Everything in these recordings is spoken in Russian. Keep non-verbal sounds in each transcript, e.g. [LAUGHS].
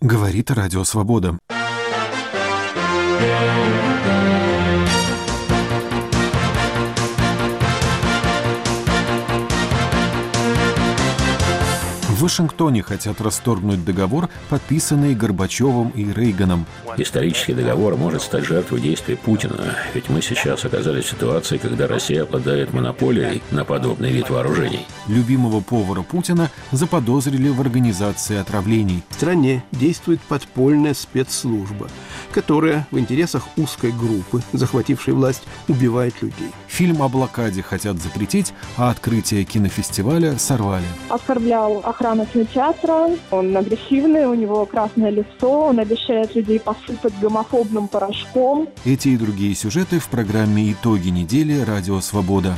Говорит Радио Свобода. В Вашингтоне хотят расторгнуть договор, подписанный Горбачевым и Рейганом. Исторический договор может стать жертвой действий Путина, ведь мы сейчас оказались в ситуации, когда Россия обладает монополией на подобный вид вооружений. Любимого повара Путина заподозрили в организации отравлений. В стране действует подпольная спецслужба, которая в интересах узкой группы, захватившей власть, убивает людей. Фильм о блокаде хотят запретить, а открытие кинофестиваля сорвали. Оскорблял охрану кинотеатра, он агрессивный, у него красное лицо, он обещает людей посыпать гомофобным порошком. Эти и другие сюжеты в программе «Итоги недели. Радио Свобода».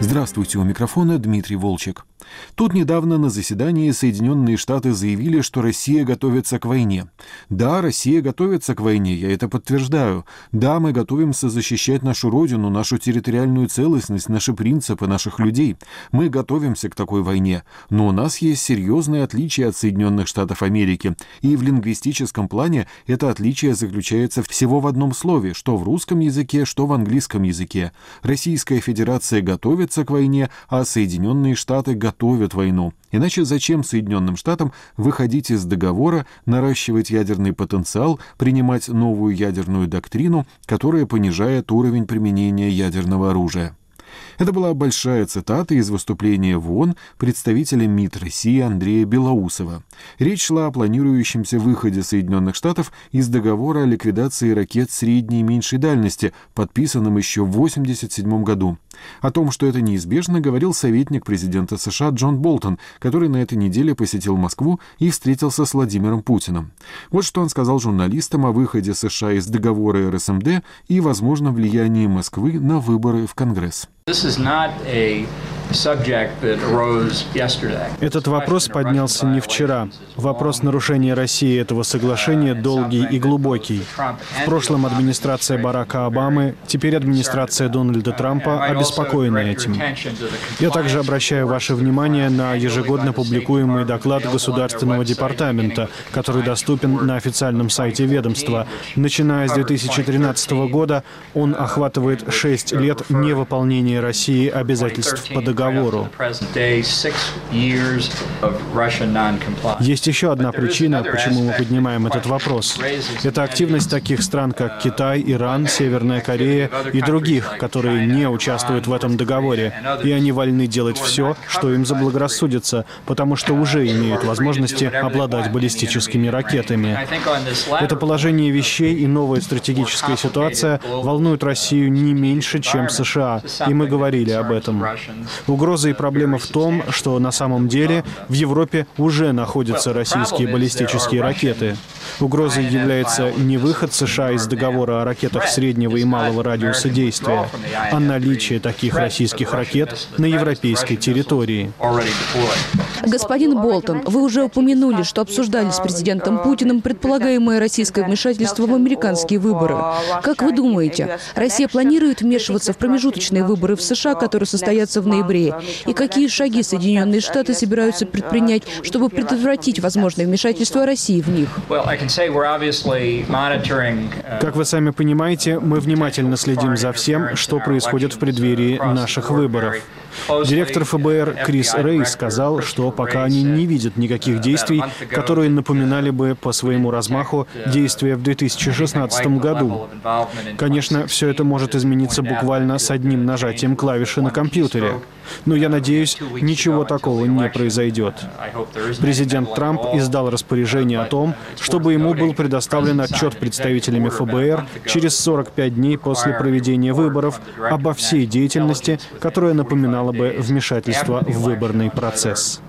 Здравствуйте, у микрофона Дмитрий Волчек. Тут недавно на заседании Соединенные Штаты заявили, что Россия готовится к войне. Да, Россия готовится к войне, я это подтверждаю. Да, мы готовимся защищать нашу родину, нашу территориальную целостность, наши принципы, наших людей. Мы готовимся к такой войне. Но у нас есть серьезные отличия от Соединенных Штатов Америки. И в лингвистическом плане это отличие заключается всего в одном слове, что в русском языке, что в английском языке. Российская Федерация готовится к войне, а Соединенные Штаты готовятся готовят войну. Иначе зачем Соединенным Штатам выходить из договора, наращивать ядерный потенциал, принимать новую ядерную доктрину, которая понижает уровень применения ядерного оружия? Это была большая цитата из выступления в ООН представителя МИД России Андрея Белоусова. Речь шла о планирующемся выходе Соединенных Штатов из договора о ликвидации ракет средней и меньшей дальности, подписанном еще в 1987 году. О том, что это неизбежно, говорил советник президента США Джон Болтон, который на этой неделе посетил Москву и встретился с Владимиром Путиным. Вот что он сказал журналистам о выходе США из договора РСМД и возможном влиянии Москвы на выборы в Конгресс. This is not a Этот вопрос поднялся не вчера. Вопрос нарушения России этого соглашения долгий и глубокий. В прошлом администрация Барака Обамы, теперь администрация Дональда Трампа обеспокоены этим. Я также обращаю ваше внимание на ежегодно публикуемый доклад Государственного департамента, который доступен на официальном сайте ведомства. Начиная с 2013 года он охватывает 6 лет невыполнения России обязательств по договору договору. Есть еще одна причина, почему мы поднимаем этот вопрос. Это активность таких стран, как Китай, Иран, Северная Корея и других, которые не участвуют в этом договоре. И они вольны делать все, что им заблагорассудится, потому что уже имеют возможности обладать баллистическими ракетами. Это положение вещей и новая стратегическая ситуация волнуют Россию не меньше, чем США, и мы говорили об этом. Угроза и проблема в том, что на самом деле в Европе уже находятся российские баллистические ракеты. Угрозой является не выход США из договора о ракетах среднего и малого радиуса действия, а наличие таких российских ракет на европейской территории. Господин Болтон, вы уже упомянули, что обсуждали с президентом Путиным предполагаемое российское вмешательство в американские выборы. Как вы думаете, Россия планирует вмешиваться в промежуточные выборы в США, которые состоятся в ноябре? И какие шаги Соединенные Штаты собираются предпринять, чтобы предотвратить возможное вмешательство России в них? Как вы сами понимаете, мы внимательно следим за всем, что происходит в преддверии наших выборов. Директор ФБР Крис Рей сказал, что пока они не видят никаких действий, которые напоминали бы по своему размаху действия в 2016 году. Конечно, все это может измениться буквально с одним нажатием клавиши на компьютере. Но я надеюсь, ничего такого не произойдет. Президент Трамп издал распоряжение о том, чтобы ему был предоставлен отчет представителями ФБР через 45 дней после проведения выборов обо всей деятельности, которая напоминала бы вмешательство в выборный процесс.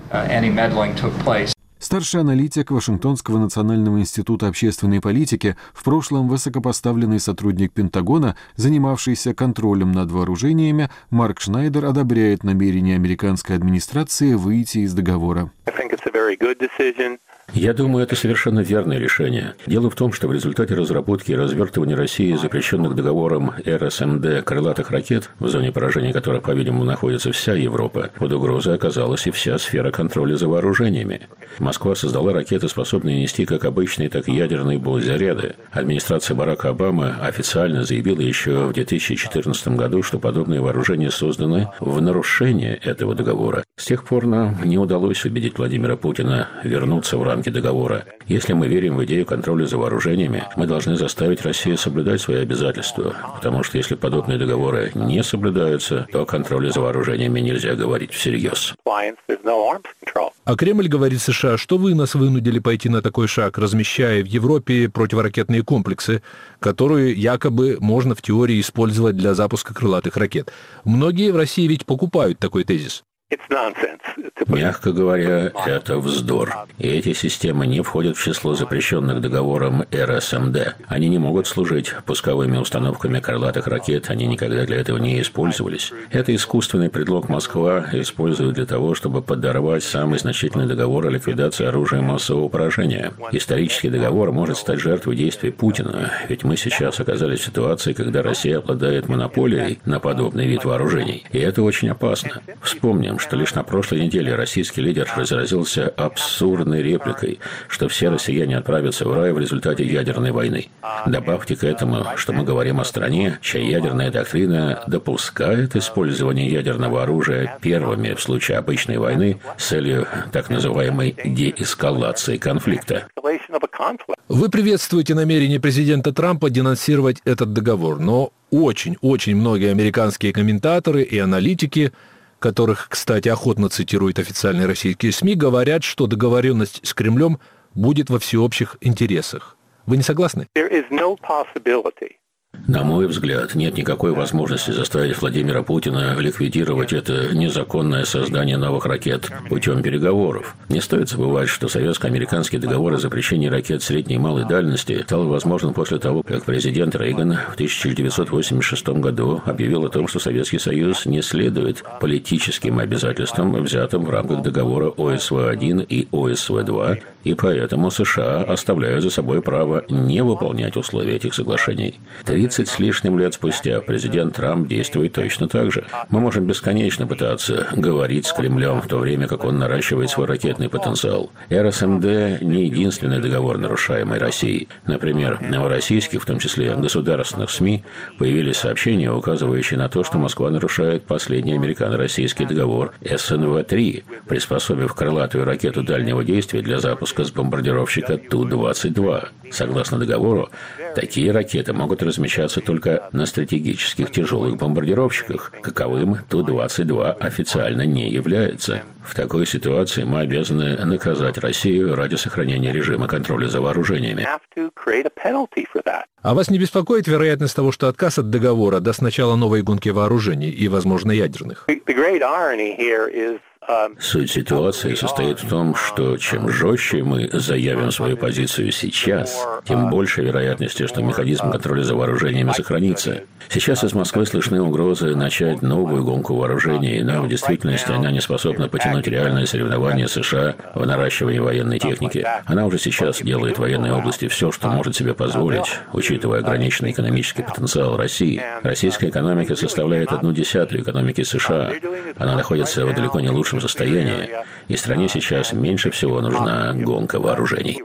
Старший аналитик Вашингтонского национального института общественной политики, в прошлом высокопоставленный сотрудник Пентагона, занимавшийся контролем над вооружениями, Марк Шнайдер одобряет намерение американской администрации выйти из договора. Я думаю, это совершенно верное решение. Дело в том, что в результате разработки и развертывания России запрещенных договором РСМД крылатых ракет, в зоне поражения которых, по-видимому, находится вся Европа, под угрозой оказалась и вся сфера контроля за вооружениями. Москва создала ракеты, способные нести как обычные, так и ядерные боезаряды. Администрация Барака Обамы официально заявила еще в 2014 году, что подобные вооружения созданы в нарушение этого договора. С тех пор нам не удалось убедить Владимира Путина вернуться в рамки договора. Если мы верим в идею контроля за вооружениями, мы должны заставить Россию соблюдать свои обязательства, потому что если подобные договоры не соблюдаются, то о контроле за вооружениями нельзя говорить всерьез. А Кремль говорит США, что вы нас вынудили пойти на такой шаг, размещая в Европе противоракетные комплексы, которые якобы можно в теории использовать для запуска крылатых ракет. Многие в России ведь покупают такой тезис. Мягко говоря, это вздор. И эти системы не входят в число запрещенных договором РСМД. Они не могут служить пусковыми установками крылатых ракет, они никогда для этого не использовались. Это искусственный предлог Москва использует для того, чтобы подорвать самый значительный договор о ликвидации оружия массового поражения. Исторический договор может стать жертвой действий Путина, ведь мы сейчас оказались в ситуации, когда Россия обладает монополией на подобный вид вооружений. И это очень опасно. Вспомним, что лишь на прошлой неделе российский лидер разразился абсурдной репликой, что все россияне отправятся в рай в результате ядерной войны. Добавьте к этому, что мы говорим о стране, чья ядерная доктрина допускает использование ядерного оружия первыми в случае обычной войны с целью так называемой деэскалации конфликта. Вы приветствуете намерение президента Трампа денонсировать этот договор, но очень-очень многие американские комментаторы и аналитики которых, кстати, охотно цитируют официальные российские СМИ, говорят, что договоренность с Кремлем будет во всеобщих интересах. Вы не согласны? На мой взгляд, нет никакой возможности заставить Владимира Путина ликвидировать это незаконное создание новых ракет путем переговоров. Не стоит забывать, что советско-американский договор о запрещении ракет средней и малой дальности стал возможным после того, как президент Рейган в 1986 году объявил о том, что Советский Союз не следует политическим обязательствам, взятым в рамках договора ОСВ-1 и ОСВ-2, и поэтому США оставляют за собой право не выполнять условия этих соглашений. 30 с лишним лет спустя президент Трамп действует точно так же. Мы можем бесконечно пытаться говорить с Кремлем в то время, как он наращивает свой ракетный потенциал. РСМД не единственный договор, нарушаемый Россией. Например, в российских, в том числе государственных СМИ, появились сообщения, указывающие на то, что Москва нарушает последний американо-российский договор СНВ-3, приспособив крылатую ракету дальнего действия для запуска с бомбардировщика Ту-22. Согласно договору, такие ракеты могут размещаться только на стратегических тяжелых бомбардировщиках, каковым Ту-22 официально не является. В такой ситуации мы обязаны наказать Россию ради сохранения режима контроля за вооружениями. А вас не беспокоит вероятность того, что отказ от договора даст начало новой гонки вооружений и, возможно, ядерных? Суть ситуации состоит в том, что чем жестче мы заявим свою позицию сейчас, тем больше вероятности, что механизм контроля за вооружениями сохранится. Сейчас из Москвы слышны угрозы начать новую гонку вооружений, но в действительности она не способна потянуть реальное соревнование США в наращивании военной техники. Она уже сейчас делает в военной области все, что может себе позволить, учитывая ограниченный экономический потенциал России. Российская экономика составляет одну десятую экономики США. Она находится в далеко не лучшем хорошем состоянии, и стране сейчас меньше всего нужна гонка вооружений.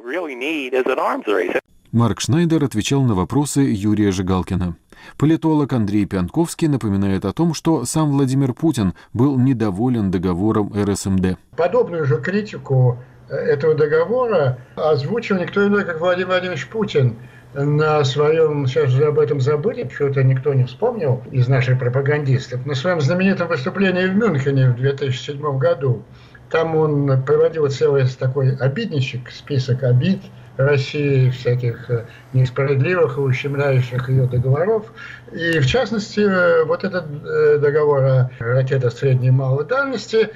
Марк Шнайдер отвечал на вопросы Юрия Жигалкина. Политолог Андрей Пянковский напоминает о том, что сам Владимир Путин был недоволен договором РСМД. Подобную же критику э, этого договора озвучил никто иной, как Владимир Владимирович Путин на своем, сейчас же об этом забыли, что-то никто не вспомнил из наших пропагандистов, на своем знаменитом выступлении в Мюнхене в 2007 году. Там он проводил целый такой обидничек, список обид – России, всяких э, несправедливых и ущемляющих ее договоров. И в частности, э, вот этот э, договор о ракетах средней и малой дальности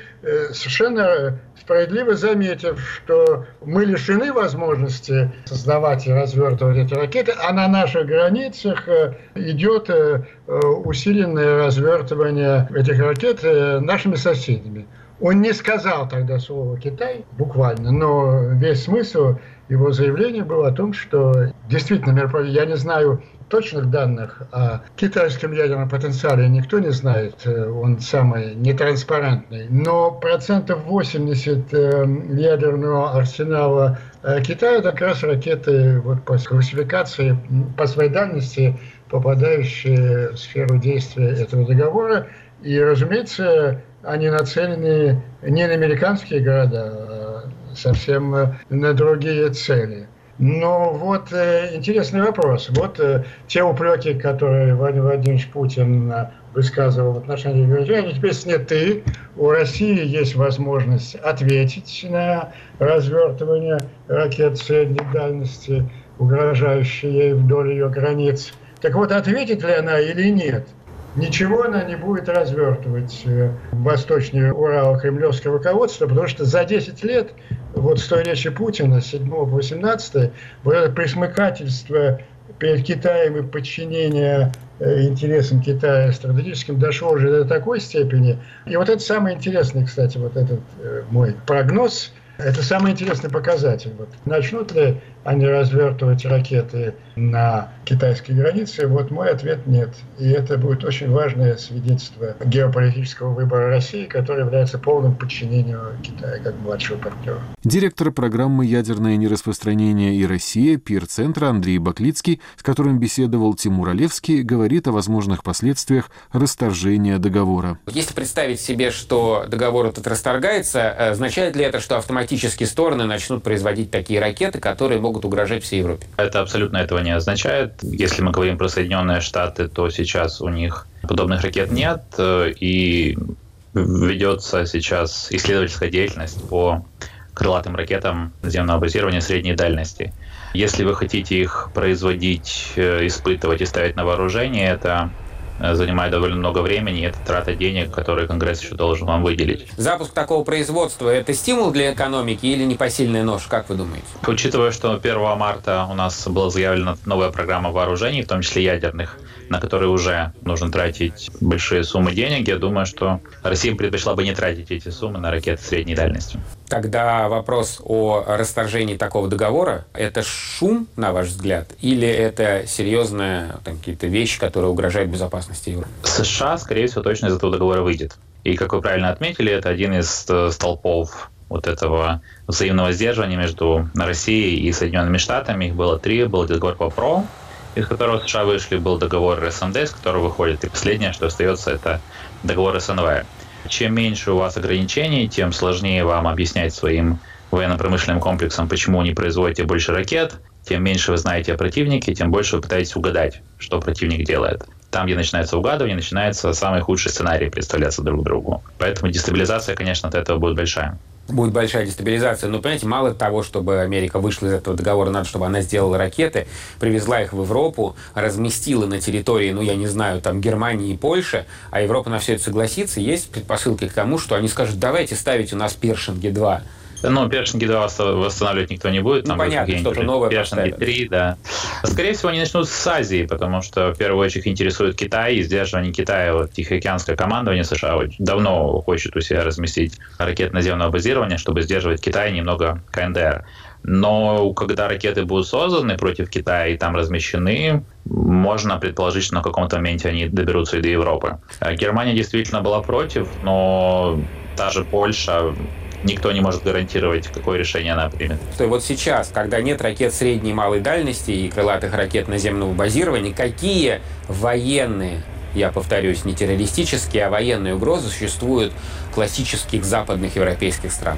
совершенно справедливо заметив, что мы лишены возможности создавать и развертывать эти ракеты, а на наших границах идет усиленное развертывание этих ракет нашими соседями. Он не сказал тогда слово «Китай» буквально, но весь смысл его заявления был о том, что действительно, я не знаю точных данных о китайском ядерном потенциале никто не знает, э, он самый нетранспарентный, но процентов 80 э, ядерного арсенала э, Китая это как раз ракеты вот, по классификации, по своей дальности, попадающие в сферу действия этого договора. И, разумеется, они нацелены не на американские города, а совсем на другие цели. Но вот э, интересный вопрос. Вот э, те упреки, которые Владимир Владимирович Путин э, высказывал в отношении Грузии, теперь сняты. У России есть возможность ответить на развертывание ракет средней дальности, угрожающие ей вдоль ее границ. Так вот, ответит ли она или нет – Ничего она не будет развертывать э, восточнее Урала кремлевское руководство, потому что за 10 лет, вот с той речи Путина, 7 по 18, вот это присмыкательство перед Китаем и подчинение э, интересам Китая стратегическим дошло уже до такой степени. И вот это самое интересное, кстати, вот этот э, мой прогноз – это самый интересный показатель. Вот начнут ли они развертывать ракеты на китайской границе? Вот мой ответ – нет. И это будет очень важное свидетельство геополитического выбора России, который является полным подчинением Китая как младшего партнера. Директор программы «Ядерное нераспространение и Россия» Пир-центра Андрей Баклицкий, с которым беседовал Тимур Олевский, говорит о возможных последствиях расторжения договора. Если представить себе, что договор этот расторгается, э, означает ли это, что автоматически стороны начнут производить такие ракеты, которые могут угрожать всей Европе? Это абсолютно этого не означает. Если мы говорим про Соединенные Штаты, то сейчас у них подобных ракет нет, э, и ведется сейчас исследовательская деятельность по крылатым ракетам наземного базирования средней дальности. Если вы хотите их производить, э, испытывать и ставить на вооружение, это занимает довольно много времени, и это трата денег, которые Конгресс еще должен вам выделить. Запуск такого производства – это стимул для экономики или непосильная нож, как вы думаете? Учитывая, что 1 марта у нас была заявлена новая программа вооружений, в том числе ядерных, на которые уже нужно тратить большие суммы денег, я думаю, что Россия предпочла бы не тратить эти суммы на ракеты средней дальности. Тогда вопрос о расторжении такого договора – это шум, на ваш взгляд, или это серьезная какие-то вещи, которые угрожают безопасности Европы? США, скорее всего, точно из этого договора выйдет. И, как вы правильно отметили, это один из э, столпов вот этого взаимного сдерживания между Россией и Соединенными Штатами. Их было три. Был договор по ПРО, из которого США вышли, был договор СНД, из которого выходит. И последнее, что остается, это договор СНВ. Чем меньше у вас ограничений, тем сложнее вам объяснять своим военно-промышленным комплексам, почему не производите больше ракет, тем меньше вы знаете о противнике, тем больше вы пытаетесь угадать, что противник делает. Там, где начинается угадывание, начинается самый худший сценарий представляться друг другу. Поэтому дестабилизация, конечно, от этого будет большая будет большая дестабилизация. Но, понимаете, мало того, чтобы Америка вышла из этого договора, надо, чтобы она сделала ракеты, привезла их в Европу, разместила на территории, ну, я не знаю, там, Германии и Польши, а Европа на все это согласится, есть предпосылки к тому, что они скажут, давайте ставить у нас Першинги-2 ну, Першинги 2 восстанавливать никто не будет. Ну, там понятно, что-то новое Першинги 3, да. Скорее всего, они начнут с Азии, потому что в первую очередь интересует Китай и сдерживание Китая. Вот Тихоокеанское командование США давно хочет у себя разместить ракеты наземного базирования, чтобы сдерживать Китай немного КНДР. Но когда ракеты будут созданы против Китая и там размещены, можно предположить, что на каком-то моменте они доберутся и до Европы. А Германия действительно была против, но та же Польша никто не может гарантировать, какое решение она примет. Что вот сейчас, когда нет ракет средней и малой дальности и крылатых ракет наземного базирования, какие военные я повторюсь, не террористические, а военные угрозы существуют классических западных европейских стран?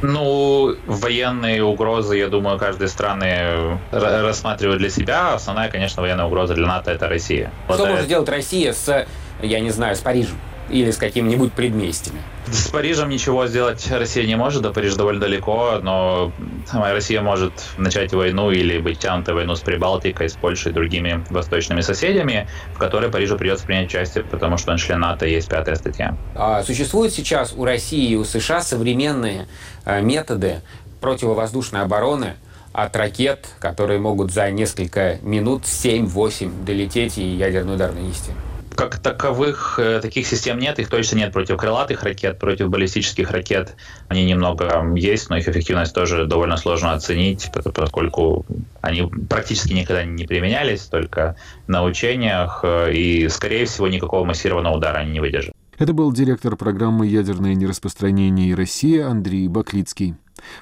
Ну, военные угрозы, я думаю, каждой страны рассматривает для себя. Основная, конечно, военная угроза для НАТО – это Россия. Что вот может это... делать Россия с, я не знаю, с Парижем? Или с какими-нибудь предместьями. С Парижем ничего сделать Россия не может, до Парижа довольно далеко, но Россия может начать войну или быть тянутой войну с Прибалтикой, с Польшей и другими восточными соседями, в которой Парижу придется принять участие, потому что он член НАТО есть пятая статья. А существуют сейчас у России и у США современные э, методы противовоздушной обороны от ракет, которые могут за несколько минут 7-8 долететь и ядерный удар нанести? Как таковых э, таких систем нет, их точно нет против крылатых ракет, против баллистических ракет. Они немного есть, но их эффективность тоже довольно сложно оценить, поскольку они практически никогда не применялись, только на учениях, э, и, скорее всего, никакого массированного удара они не выдержат. Это был директор программы «Ядерное нераспространение и Россия» Андрей Баклицкий.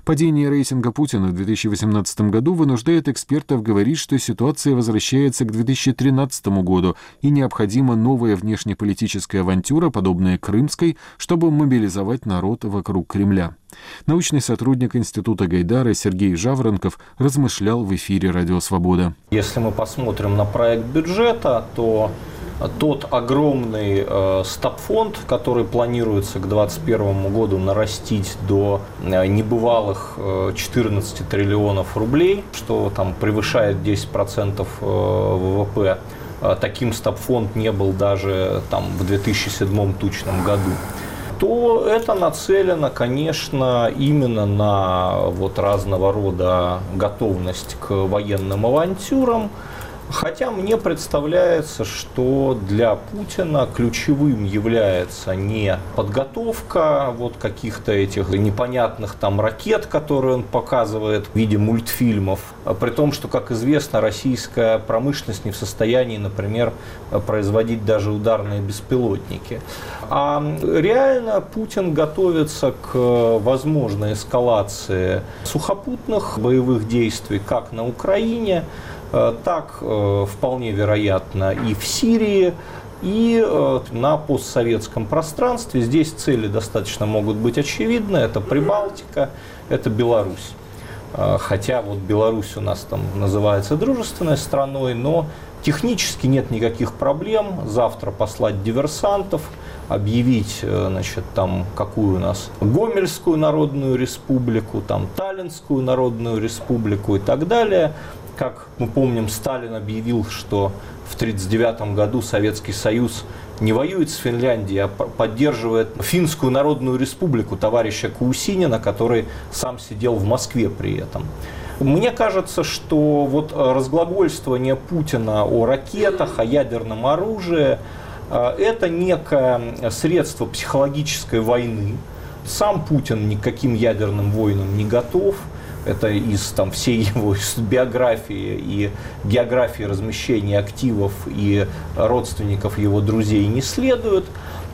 Падение рейтинга Путина в 2018 году вынуждает экспертов говорить, что ситуация возвращается к 2013 году и необходима новая внешнеполитическая авантюра, подобная крымской, чтобы мобилизовать народ вокруг Кремля. Научный сотрудник Института Гайдара Сергей Жаворонков размышлял в эфире «Радио Свобода». Если мы посмотрим на проект бюджета, то тот огромный э, стабфонд, который планируется к 2021 году нарастить до э, небывалых э, 14 триллионов рублей, что там превышает 10% э, ВВП, э, таким стабфонд не был даже там в 2007 тучном году. То это нацелено, конечно, именно на вот разного рода готовность к военным авантюрам, Хотя мне представляется, что для Путина ключевым является не подготовка вот каких-то этих непонятных там ракет, которые он показывает в виде мультфильмов, а при том, что, как известно, российская промышленность не в состоянии, например, производить даже ударные беспилотники. А реально Путин готовится к возможной эскалации сухопутных боевых действий как на Украине, так э, вполне вероятно и в Сирии, и э, на постсоветском пространстве. Здесь цели достаточно могут быть очевидны. Это Прибалтика, это Беларусь. Хотя вот Беларусь у нас там называется дружественной страной, но технически нет никаких проблем. Завтра послать диверсантов, объявить, значит, там, какую у нас Гомельскую народную республику, там, Таллинскую народную республику и так далее. Как мы помним, Сталин объявил, что в 1939 году Советский Союз не воюет с Финляндией, а поддерживает Финскую Народную Республику товарища Каусинина, который сам сидел в Москве при этом. Мне кажется, что вот разглагольствование Путина о ракетах, о ядерном оружии э, – это некое средство психологической войны. Сам Путин никаким ядерным войнам не готов – это из там, всей [LAUGHS] его биографии и географии размещения активов и родственников его друзей не следует.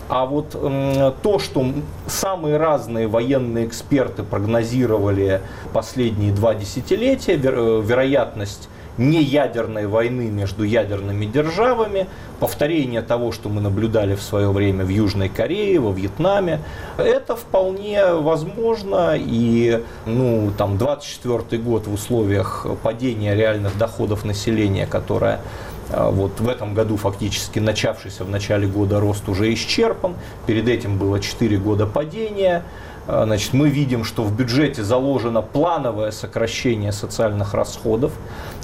А вот то, что самые разные военные эксперты прогнозировали последние два десятилетия, э, вероятность неядерной войны между ядерными державами, повторение того, что мы наблюдали в свое время в Южной Корее, во Вьетнаме. Это вполне возможно, и ну, там, 24 год в условиях падения реальных доходов населения, которое а, вот в этом году фактически начавшийся в начале года рост уже исчерпан. Перед этим было 4 года падения. А, значит, мы видим, что в бюджете заложено плановое сокращение социальных расходов.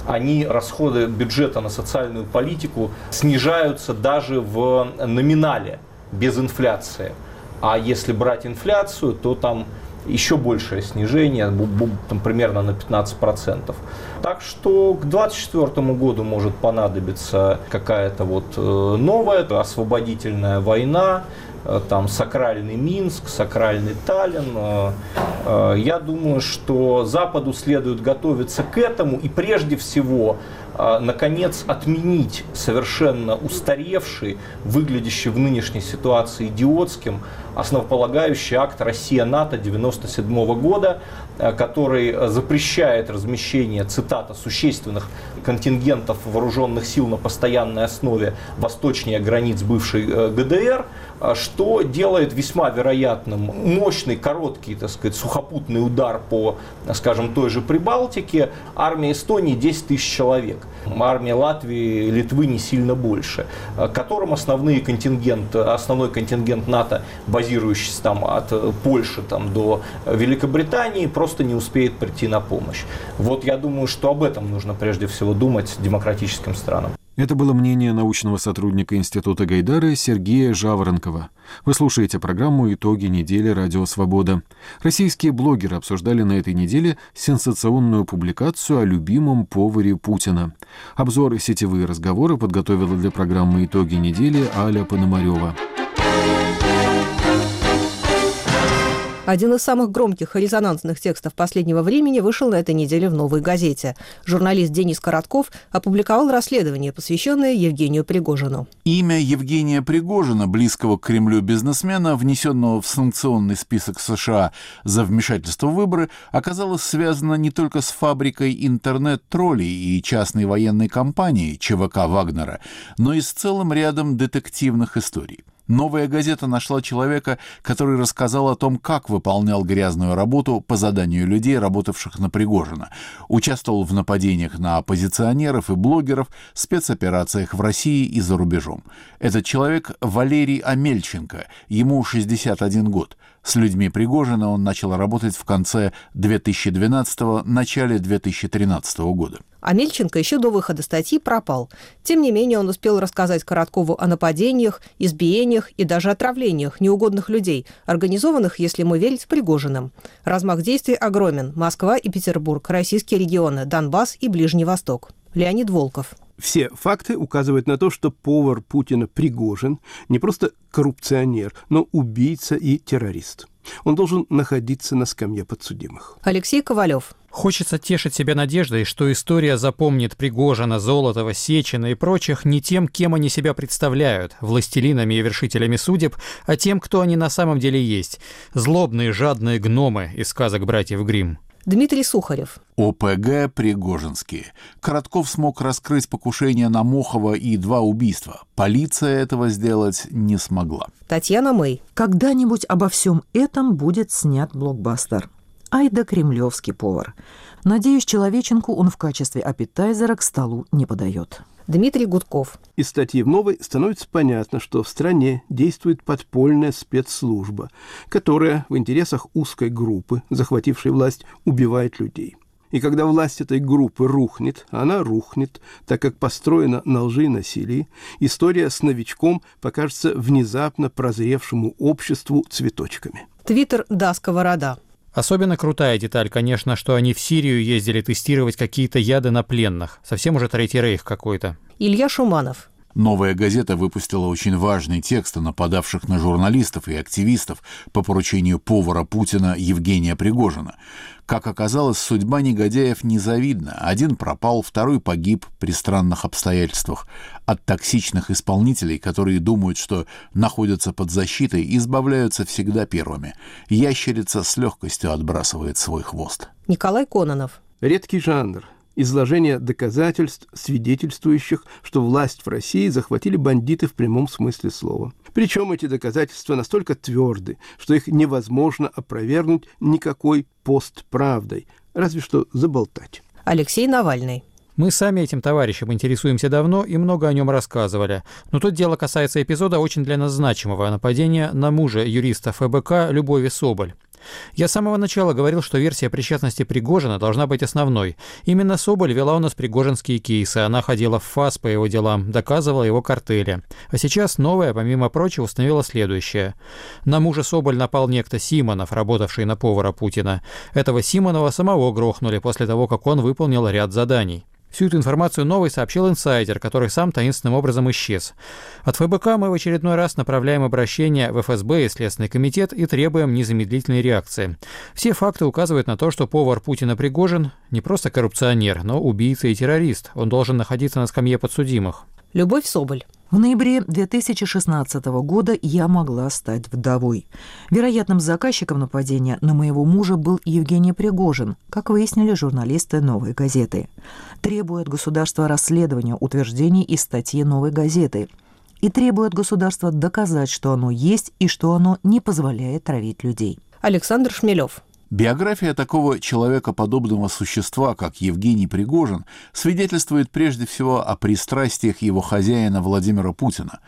Они, расходы бюджета на социальную политику, снижаются даже в номинале, без инфляции. А если брать инфляцию, то там еще большее снижение, там, примерно на 15%. Так что к 2024 году может понадобиться какая-то вот э, новая освободительная война, Э, там сакральный Минск, сакральный Таллин. Э, э, я думаю, что Западу следует готовиться к этому и прежде всего наконец отменить совершенно устаревший, выглядящий в нынешней ситуации идиотским, основополагающий акт Россия-НАТО 1997 года, который запрещает размещение, цитата, существенных контингентов вооруженных сил на постоянной основе восточнее границ бывшей ГДР, а что делает весьма вероятным мощный, короткий, так сказать, сухопутный удар по, скажем, той же Прибалтике. Армия Эстонии 10 тысяч человек. Армия Латвии, Литвы не сильно больше. А которым основные контингент, основной контингент НАТО, базирующийся там от Польши там, до Великобритании, просто не успеет прийти на помощь. Вот я думаю, что об этом нужно прежде всего думать демократическим странам. Это было мнение научного сотрудника Института Гайдара Сергея Жаворонкова. Вы слушаете программу «Итоги недели. Радио Свобода». Российские блогеры обсуждали на этой неделе сенсационную публикацию о любимом поваре Путина. Обзор и сетевые разговоры подготовила для программы «Итоги недели» Аля Пономарева. Один из самых громких и резонансных текстов последнего времени вышел на этой неделе в «Новой газете». Журналист Денис Коротков опубликовал расследование, посвященное Евгению Пригожину. Имя Евгения Пригожина, близкого к Кремлю бизнесмена, внесенного в санкционный список США за вмешательство в выборы, оказалось связано не только с фабрикой интернет-троллей и частной военной компанией ЧВК Вагнера, но и с целым рядом детективных историй. Новая газета нашла человека, который рассказал о том, как выполнял грязную работу по заданию людей, работавших на Пригожина. Участвовал в нападениях на оппозиционеров и блогеров, спецоперациях в России и за рубежом. Этот человек Валерий Амельченко, ему 61 год. С людьми Пригожина он начал работать в конце 2012 начале 2013 года. А Мельченко еще до выхода статьи пропал. Тем не менее, он успел рассказать Короткову о нападениях, избиениях и даже отравлениях неугодных людей, организованных, если мы верить, Пригожиным. Размах действий огромен. Москва и Петербург, российские регионы, Донбасс и Ближний Восток. Леонид Волков. Все факты указывают на то, что повар Путина Пригожин не просто коррупционер, но убийца и террорист. Он должен находиться на скамье подсудимых. Алексей Ковалев. Хочется тешить себя надеждой, что история запомнит Пригожина, Золотова, Сечина и прочих не тем, кем они себя представляют, властелинами и вершителями судеб, а тем, кто они на самом деле есть. Злобные, жадные гномы из сказок братьев Гримм. Дмитрий Сухарев. ОПГ Пригожинские. Коротков смог раскрыть покушение на Мохова и два убийства. Полиция этого сделать не смогла. Татьяна Мэй. Когда-нибудь обо всем этом будет снят блокбастер. Ай да кремлевский повар. Надеюсь, человеченку он в качестве аппетайзера к столу не подает. Дмитрий Гудков. Из статьи в «Новой» становится понятно, что в стране действует подпольная спецслужба, которая в интересах узкой группы, захватившей власть, убивает людей. И когда власть этой группы рухнет, она рухнет, так как построена на лжи и насилии, история с новичком покажется внезапно прозревшему обществу цветочками. Твиттер «Да, сковорода». Особенно крутая деталь, конечно, что они в Сирию ездили тестировать какие-то яды на пленных. Совсем уже Третий Рейх какой-то. Илья Шуманов. Новая газета выпустила очень важный текст о нападавших на журналистов и активистов по поручению повара Путина Евгения Пригожина. Как оказалось, судьба негодяев незавидна. Один пропал, второй погиб при странных обстоятельствах. От токсичных исполнителей, которые думают, что находятся под защитой, избавляются всегда первыми. Ящерица с легкостью отбрасывает свой хвост. Николай Кононов. Редкий жанр изложение доказательств, свидетельствующих, что власть в России захватили бандиты в прямом смысле слова. Причем эти доказательства настолько тверды, что их невозможно опровергнуть никакой постправдой, разве что заболтать. Алексей Навальный. Мы сами этим товарищем интересуемся давно и много о нем рассказывали. Но тут дело касается эпизода очень для нас значимого нападения на мужа юриста ФБК Любови Соболь. Я с самого начала говорил, что версия причастности Пригожина должна быть основной. Именно Соболь вела у нас пригожинские кейсы, она ходила в ФАС по его делам, доказывала его картели. А сейчас новая, помимо прочего, установила следующее. На мужа Соболь напал некто Симонов, работавший на повара Путина. Этого Симонова самого грохнули после того, как он выполнил ряд заданий. Всю эту информацию новый сообщил инсайдер, который сам таинственным образом исчез. От ФБК мы в очередной раз направляем обращение в ФСБ и Следственный комитет и требуем незамедлительной реакции. Все факты указывают на то, что повар Путина Пригожин не просто коррупционер, но убийца и террорист. Он должен находиться на скамье подсудимых. Любовь Соболь. В ноябре 2016 года я могла стать вдовой. Вероятным заказчиком нападения на моего мужа был Евгений Пригожин, как выяснили журналисты «Новой газеты». Требует государства расследования утверждений из статьи «Новой газеты» и требует государства доказать, что оно есть и что оно не позволяет травить людей. Александр Шмелев. Биография такого человекоподобного существа, как Евгений Пригожин, свидетельствует прежде всего о пристрастиях его хозяина Владимира Путина.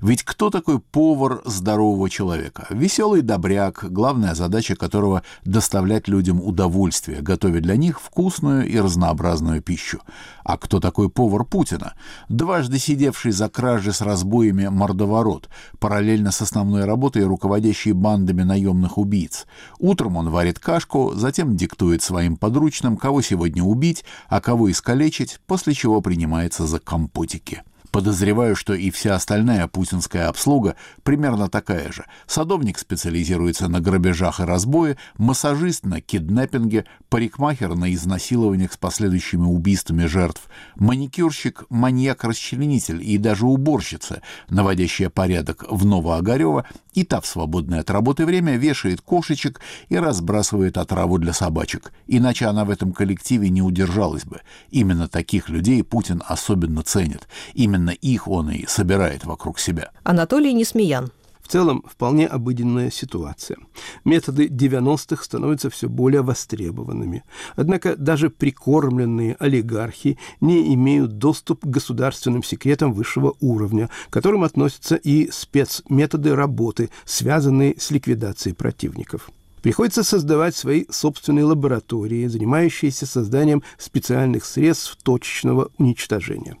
Ведь кто такой повар здорового человека? Веселый добряк, главная задача которого – доставлять людям удовольствие, готовя для них вкусную и разнообразную пищу. А кто такой повар Путина? Дважды сидевший за кражи с разбоями мордоворот, параллельно с основной работой руководящий бандами наемных убийц. Утром он варит кашку, затем диктует своим подручным, кого сегодня убить, а кого искалечить, после чего принимается за компотики. Подозреваю, что и вся остальная путинская обслуга примерно такая же. Садовник специализируется на грабежах и разбое, массажист на киднеппинге, парикмахер на изнасилованиях с последующими убийствами жертв, маникюрщик, маньяк-расчленитель и даже уборщица, наводящая порядок в Новоогарево, и та в свободное от работы время вешает кошечек и разбрасывает отраву для собачек. Иначе она в этом коллективе не удержалась бы. Именно таких людей Путин особенно ценит. Именно их он и собирает вокруг себя. Анатолий Несмеян. Целом, вполне обыденная ситуация. Методы 90-х становятся все более востребованными. Однако даже прикормленные олигархи не имеют доступ к государственным секретам высшего уровня, к которым относятся и спецметоды работы, связанные с ликвидацией противников. Приходится создавать свои собственные лаборатории, занимающиеся созданием специальных средств точечного уничтожения.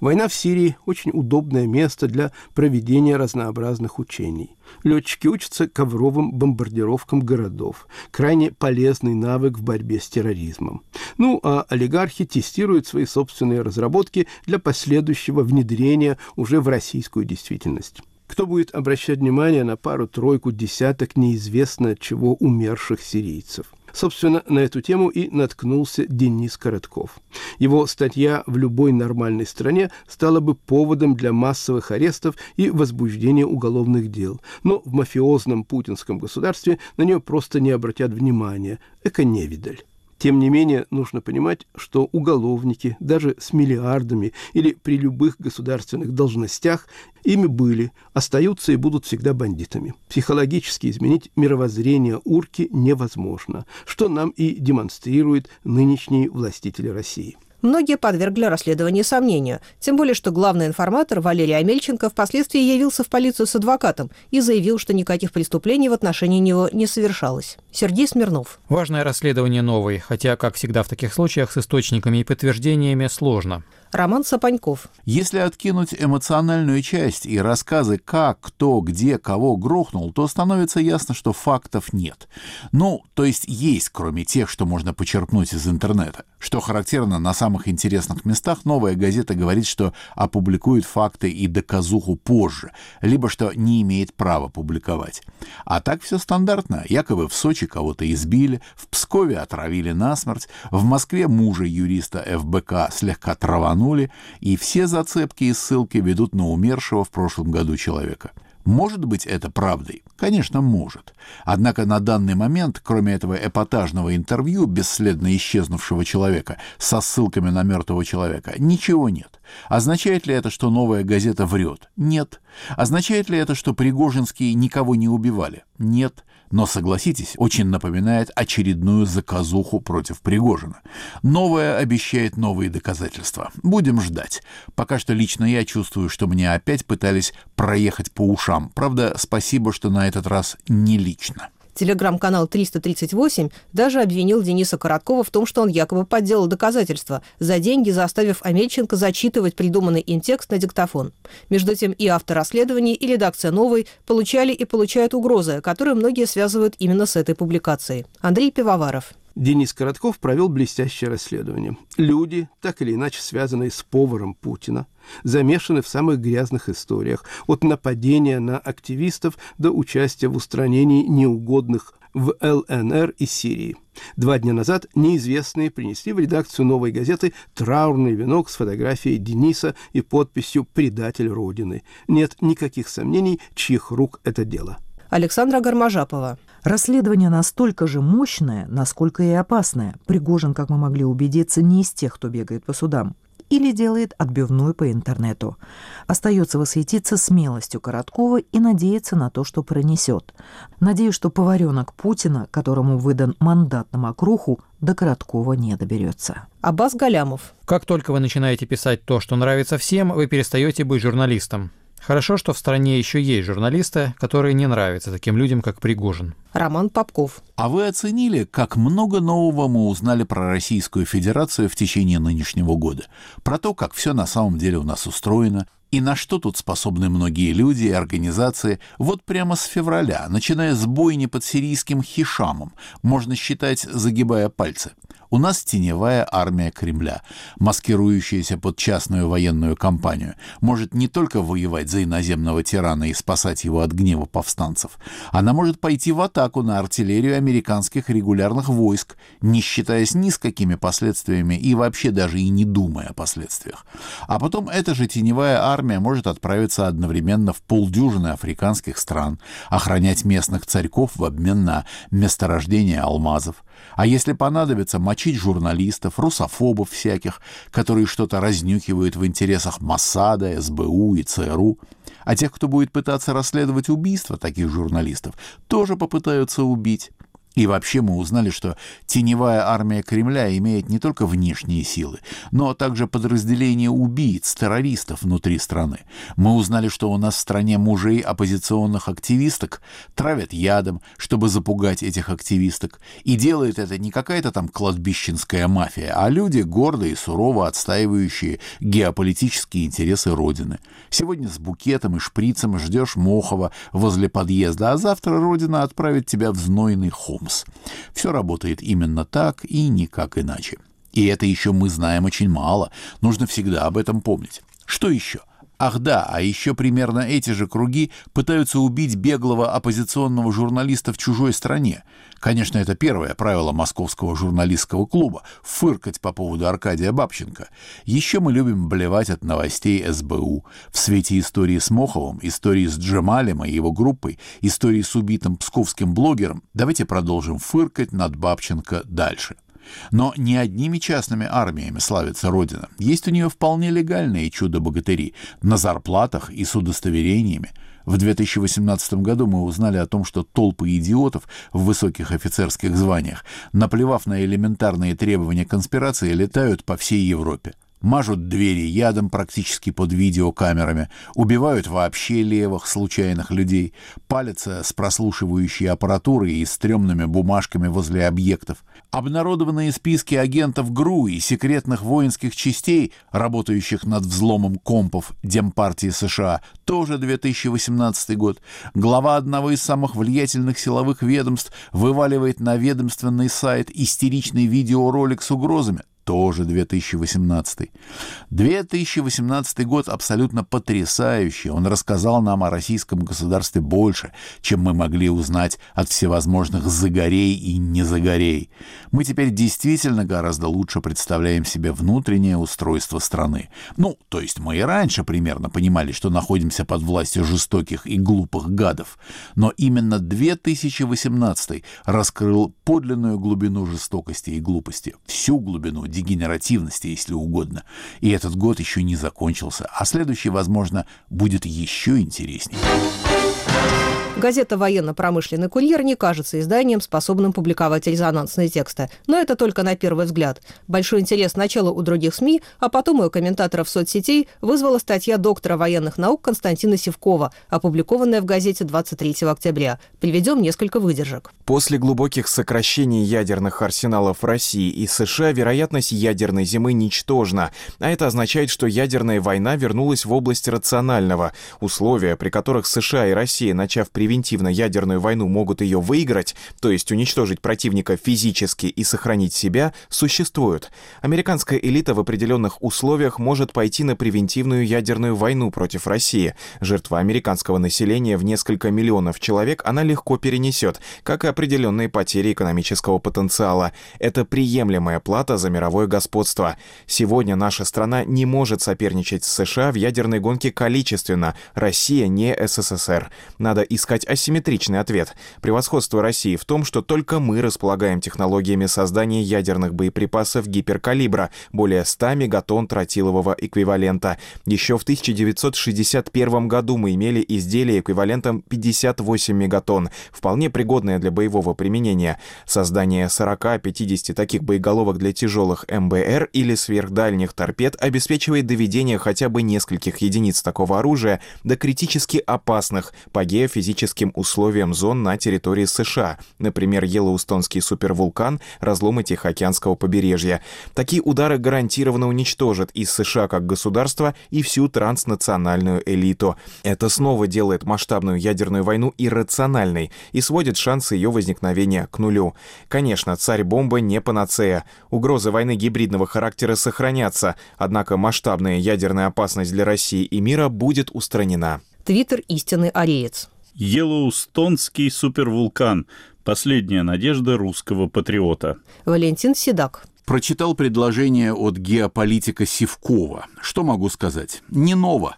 Война в Сирии – очень удобное место для проведения разнообразных учений. Летчики учатся ковровым бомбардировкам городов. Крайне полезный навык в борьбе с терроризмом. Ну, а олигархи тестируют свои собственные разработки для последующего внедрения уже в российскую действительность. Кто будет обращать внимание на пару-тройку десяток неизвестно чего умерших сирийцев? Собственно, на эту тему и наткнулся Денис Коротков. Его статья в любой нормальной стране стала бы поводом для массовых арестов и возбуждения уголовных дел. Но в мафиозном путинском государстве на нее просто не обратят внимания. Эко-невидаль. Тем не менее, нужно понимать, что уголовники, даже с миллиардами или при любых государственных должностях, ими были, остаются и будут всегда бандитами. Психологически изменить мировоззрение урки невозможно, что нам и демонстрируют нынешние властители России многие подвергли расследованию сомнению. Тем более, что главный информатор Валерий Амельченко впоследствии явился в полицию с адвокатом и заявил, что никаких преступлений в отношении него не совершалось. Сергей Смирнов. Важное расследование новое, хотя, как всегда в таких случаях, с источниками и подтверждениями сложно. Роман Сапаньков. Если откинуть эмоциональную часть и рассказы, как, кто, где, кого грохнул, то становится ясно, что фактов нет. Ну, то есть есть, кроме тех, что можно почерпнуть из интернета. Что характерно, на самых интересных местах новая газета говорит, что опубликует факты и доказуху позже, либо что не имеет права публиковать. А так все стандартно. Якобы в Сочи кого-то избили, в Пскове отравили насмерть, в Москве мужа юриста ФБК слегка траванули, обманули, и все зацепки и ссылки ведут на умершего в прошлом году человека. Может быть это правдой? Конечно, может. Однако на данный момент, кроме этого эпатажного интервью бесследно исчезнувшего человека со ссылками на мертвого человека, ничего нет. Означает ли это, что новая газета врет? Нет. Означает ли это, что Пригожинские никого не убивали? Нет но, согласитесь, очень напоминает очередную заказуху против Пригожина. Новое обещает новые доказательства. Будем ждать. Пока что лично я чувствую, что мне опять пытались проехать по ушам. Правда, спасибо, что на этот раз не лично. Телеграм-канал 338 даже обвинил Дениса Короткова в том, что он якобы подделал доказательства, за деньги заставив Амельченко зачитывать придуманный им текст на диктофон. Между тем и автор расследований, и редакция «Новой» получали и получают угрозы, которые многие связывают именно с этой публикацией. Андрей Пивоваров. Денис Коротков провел блестящее расследование. Люди, так или иначе связанные с поваром Путина, замешаны в самых грязных историях, от нападения на активистов до участия в устранении неугодных в ЛНР и Сирии. Два дня назад неизвестные принесли в редакцию «Новой газеты» траурный венок с фотографией Дениса и подписью «Предатель Родины». Нет никаких сомнений, чьих рук это дело. Александра Гармажапова. Расследование настолько же мощное, насколько и опасное. Пригожин, как мы могли убедиться, не из тех, кто бегает по судам. или делает отбивную по интернету. Остается восхититься смелостью Короткова и надеяться на то, что пронесет. Надеюсь, что поваренок Путина, которому выдан мандат на мокруху, до Короткова не доберется. Аббас Галямов. Как только вы начинаете писать то, что нравится всем, вы перестаете быть журналистом. Хорошо, что в стране еще есть журналисты, которые не нравятся таким людям, как Пригожин. Роман Попков. А вы оценили, как много нового мы узнали про Российскую Федерацию в течение нынешнего года? Про то, как все на самом деле у нас устроено, и на что тут способны многие люди и организации вот прямо с февраля, начиная с бойни под сирийским Хишамом, можно считать, загибая пальцы – у нас теневая армия Кремля, маскирующаяся под частную военную кампанию, может не только воевать за иноземного тирана и спасать его от гнева повстанцев, она может пойти в атаку на артиллерию американских регулярных войск, не считаясь ни с какими последствиями и вообще даже и не думая о последствиях. А потом эта же теневая армия может отправиться одновременно в полдюжины африканских стран, охранять местных царьков в обмен на месторождение алмазов, а если понадобится, мочить журналистов, русофобов всяких, которые что-то разнюхивают в интересах Моссада, СБУ и ЦРУ. А тех, кто будет пытаться расследовать убийство таких журналистов, тоже попытаются убить. И вообще мы узнали, что теневая армия Кремля имеет не только внешние силы, но также подразделения убийц, террористов внутри страны. Мы узнали, что у нас в стране мужей оппозиционных активисток травят ядом, чтобы запугать этих активисток. И делает это не какая-то там кладбищенская мафия, а люди, гордые и сурово отстаивающие геополитические интересы Родины. Сегодня с букетом и шприцем ждешь Мохова возле подъезда, а завтра Родина отправит тебя в знойный хом. Холмс. Все работает именно так и никак иначе. И это еще мы знаем очень мало. Нужно всегда об этом помнить. Что еще? Ах да, а еще примерно эти же круги пытаются убить беглого оппозиционного журналиста в чужой стране. Конечно, это первое правило московского журналистского клуба — фыркать по поводу Аркадия Бабченко. Еще мы любим блевать от новостей СБУ. В свете истории с Моховым, истории с Джемалем и его группой, истории с убитым псковским блогером, давайте продолжим фыркать над Бабченко дальше. Но не одними частными армиями славится Родина. Есть у нее вполне легальные чудо-богатыри на зарплатах и с удостоверениями. В 2018 году мы узнали о том, что толпы идиотов в высоких офицерских званиях, наплевав на элементарные требования конспирации, летают по всей Европе мажут двери ядом практически под видеокамерами, убивают вообще левых случайных людей, палятся с прослушивающей аппаратурой и стрёмными бумажками возле объектов. Обнародованные списки агентов ГРУ и секретных воинских частей, работающих над взломом компов Демпартии США, тоже 2018 год. Глава одного из самых влиятельных силовых ведомств вываливает на ведомственный сайт истеричный видеоролик с угрозами тоже 2018. 2018 год абсолютно потрясающий. Он рассказал нам о российском государстве больше, чем мы могли узнать от всевозможных загорей и незагорей. Мы теперь действительно гораздо лучше представляем себе внутреннее устройство страны. Ну, то есть мы и раньше примерно понимали, что находимся под властью жестоких и глупых гадов. Но именно 2018 раскрыл подлинную глубину жестокости и глупости, всю глубину дегенеративности, если угодно. И этот год еще не закончился, а следующий, возможно, будет еще интереснее. Газета «Военно-промышленный курьер» не кажется изданием, способным публиковать резонансные тексты. Но это только на первый взгляд. Большой интерес сначала у других СМИ, а потом и у комментаторов соцсетей вызвала статья доктора военных наук Константина Севкова, опубликованная в газете 23 октября. Приведем несколько выдержек. После глубоких сокращений ядерных арсеналов России и США вероятность ядерной зимы ничтожна, а это означает, что ядерная война вернулась в область рационального. Условия, при которых США и Россия, начав при превентивно ядерную войну могут ее выиграть, то есть уничтожить противника физически и сохранить себя, существуют. Американская элита в определенных условиях может пойти на превентивную ядерную войну против России. Жертва американского населения в несколько миллионов человек она легко перенесет, как и определенные потери экономического потенциала. Это приемлемая плата за мировое господство. Сегодня наша страна не может соперничать с США в ядерной гонке количественно. Россия не СССР. Надо искать искать асимметричный ответ. Превосходство России в том, что только мы располагаем технологиями создания ядерных боеприпасов гиперкалибра, более 100 мегатонн тротилового эквивалента. Еще в 1961 году мы имели изделие эквивалентом 58 мегатонн, вполне пригодное для боевого применения. Создание 40-50 таких боеголовок для тяжелых МБР или сверхдальних торпед обеспечивает доведение хотя бы нескольких единиц такого оружия до критически опасных по геофизическим условиям зон на территории США, например, Йеллоустонский супервулкан, разломы Тихоокеанского побережья. Такие удары гарантированно уничтожат и США как государство, и всю транснациональную элиту. Это снова делает масштабную ядерную войну иррациональной и сводит шансы ее возникновения к нулю. Конечно, царь-бомба не панацея. Угрозы войны гибридного характера сохранятся, однако масштабная ядерная опасность для России и мира будет устранена. Твиттер «Истинный ареец». Йеллоустонский супервулкан. Последняя надежда русского патриота. Валентин Седак. Прочитал предложение от геополитика Сивкова. Что могу сказать? Не ново.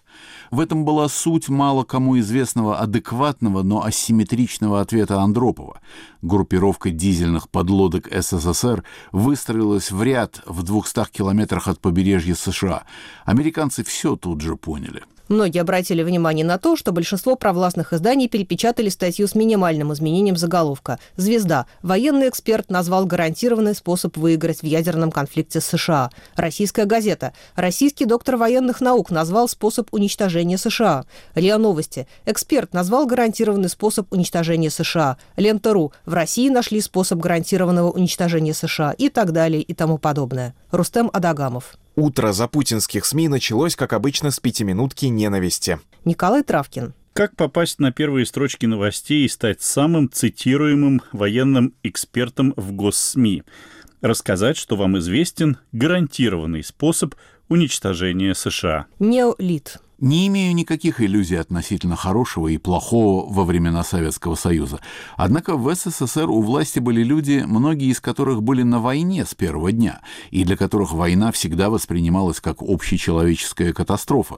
В этом была суть мало кому известного адекватного, но асимметричного ответа Андропова. Группировка дизельных подлодок СССР выстроилась в ряд в 200 километрах от побережья США. Американцы все тут же поняли. Многие обратили внимание на то, что большинство провластных изданий перепечатали статью с минимальным изменением заголовка. «Звезда. Военный эксперт назвал гарантированный способ выиграть в ядерном конфликте с США». Российская газета. Российский доктор военных наук назвал способ уничтожения США. РИА Новости. Эксперт назвал гарантированный способ уничтожения США. Лента.ру. В России нашли способ гарантированного уничтожения США и так далее и тому подобное. Рустем Адагамов. Утро за путинских СМИ началось, как обычно, с пятиминутки ненависти. Николай Травкин. Как попасть на первые строчки новостей и стать самым цитируемым военным экспертом в госсми? Рассказать, что вам известен гарантированный способ уничтожения США. Неолит. Не имею никаких иллюзий относительно хорошего и плохого во времена Советского Союза. Однако в СССР у власти были люди, многие из которых были на войне с первого дня, и для которых война всегда воспринималась как общечеловеческая катастрофа.